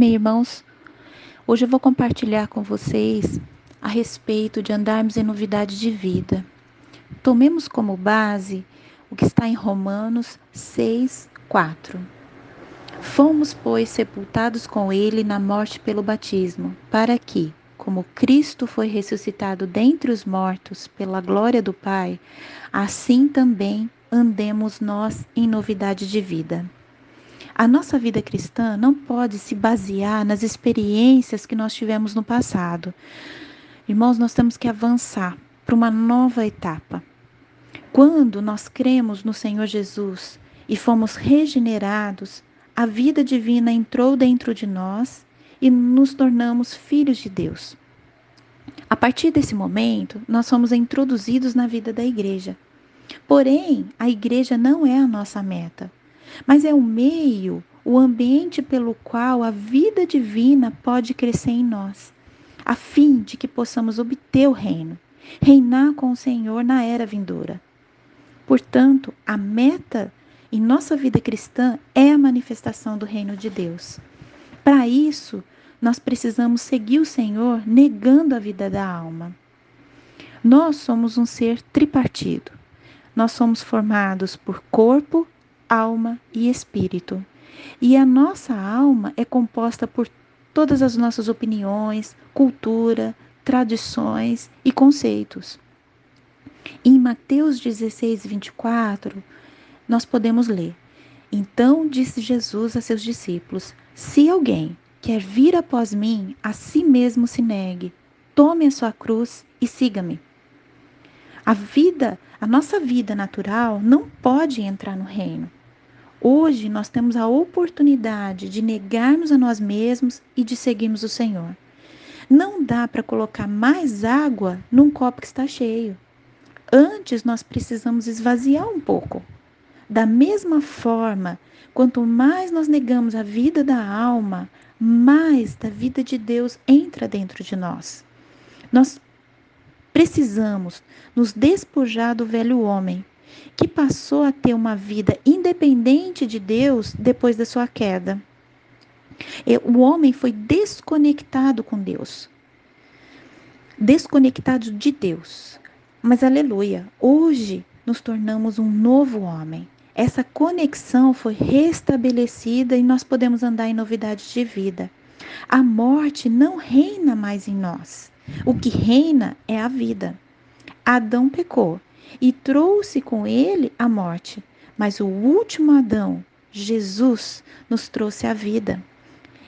Amém, irmãos? Hoje eu vou compartilhar com vocês a respeito de andarmos em novidade de vida. Tomemos como base o que está em Romanos 6, 4. Fomos, pois, sepultados com ele na morte pelo batismo, para que, como Cristo foi ressuscitado dentre os mortos pela glória do Pai, assim também andemos nós em novidade de vida. A nossa vida cristã não pode se basear nas experiências que nós tivemos no passado. Irmãos, nós temos que avançar para uma nova etapa. Quando nós cremos no Senhor Jesus e fomos regenerados, a vida divina entrou dentro de nós e nos tornamos filhos de Deus. A partir desse momento, nós somos introduzidos na vida da igreja. Porém, a igreja não é a nossa meta mas é o meio, o ambiente pelo qual a vida divina pode crescer em nós, a fim de que possamos obter o reino, reinar com o Senhor na era vindoura. Portanto, a meta em nossa vida cristã é a manifestação do reino de Deus. Para isso, nós precisamos seguir o Senhor negando a vida da alma. Nós somos um ser tripartido. Nós somos formados por corpo, alma e espírito. E a nossa alma é composta por todas as nossas opiniões, cultura, tradições e conceitos. Em Mateus 16, 24, nós podemos ler: Então disse Jesus a seus discípulos: Se alguém quer vir após mim, a si mesmo se negue, tome a sua cruz e siga-me. A vida, a nossa vida natural não pode entrar no reino. Hoje nós temos a oportunidade de negarmos a nós mesmos e de seguirmos o Senhor. Não dá para colocar mais água num copo que está cheio. Antes nós precisamos esvaziar um pouco. Da mesma forma, quanto mais nós negamos a vida da alma, mais da vida de Deus entra dentro de nós. Nós precisamos nos despojar do velho homem que passou a ter uma vida independente de Deus depois da sua queda. O homem foi desconectado com Deus, desconectado de Deus. Mas aleluia, hoje nos tornamos um novo homem. Essa conexão foi restabelecida e nós podemos andar em novidades de vida. A morte não reina mais em nós. O que reina é a vida. Adão pecou e trouxe com ele a morte. Mas o último Adão, Jesus, nos trouxe a vida.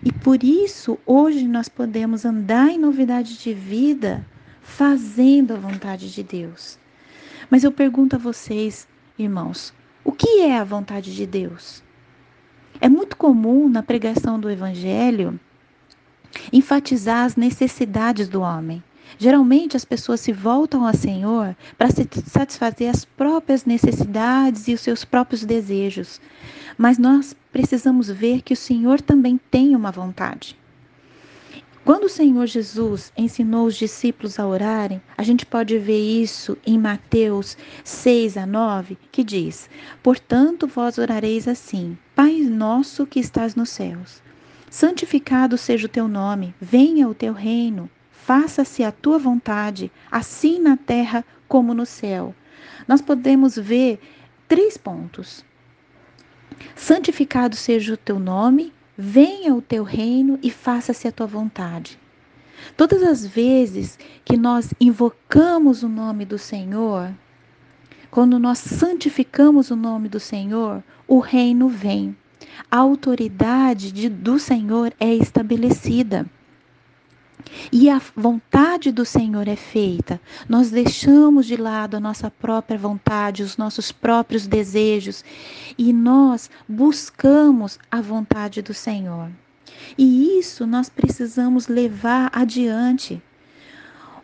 E por isso hoje nós podemos andar em novidade de vida, fazendo a vontade de Deus. Mas eu pergunto a vocês, irmãos, o que é a vontade de Deus? É muito comum na pregação do Evangelho enfatizar as necessidades do homem. Geralmente as pessoas se voltam ao Senhor para satisfazer as próprias necessidades e os seus próprios desejos. Mas nós precisamos ver que o Senhor também tem uma vontade. Quando o Senhor Jesus ensinou os discípulos a orarem, a gente pode ver isso em Mateus 6 a 9, que diz: Portanto, vós orareis assim: Pai nosso que estás nos céus, santificado seja o teu nome, venha o teu reino faça-se a tua vontade, assim na terra como no céu. Nós podemos ver três pontos. Santificado seja o teu nome, venha o teu reino e faça-se a tua vontade. Todas as vezes que nós invocamos o nome do Senhor, quando nós santificamos o nome do Senhor, o reino vem. A autoridade de, do Senhor é estabelecida e a vontade do Senhor é feita, nós deixamos de lado a nossa própria vontade, os nossos próprios desejos e nós buscamos a vontade do Senhor. E isso nós precisamos levar adiante.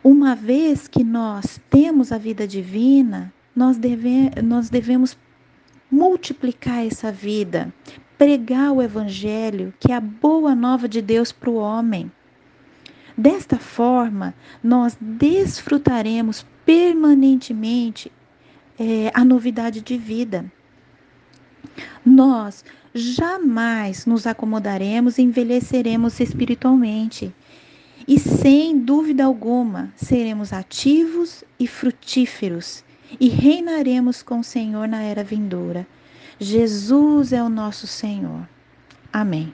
Uma vez que nós temos a vida divina, nós, deve, nós devemos multiplicar essa vida, pregar o Evangelho, que é a boa nova de Deus para o homem. Desta forma, nós desfrutaremos permanentemente é, a novidade de vida. Nós jamais nos acomodaremos e envelheceremos espiritualmente. E sem dúvida alguma, seremos ativos e frutíferos e reinaremos com o Senhor na era vindoura. Jesus é o nosso Senhor. Amém.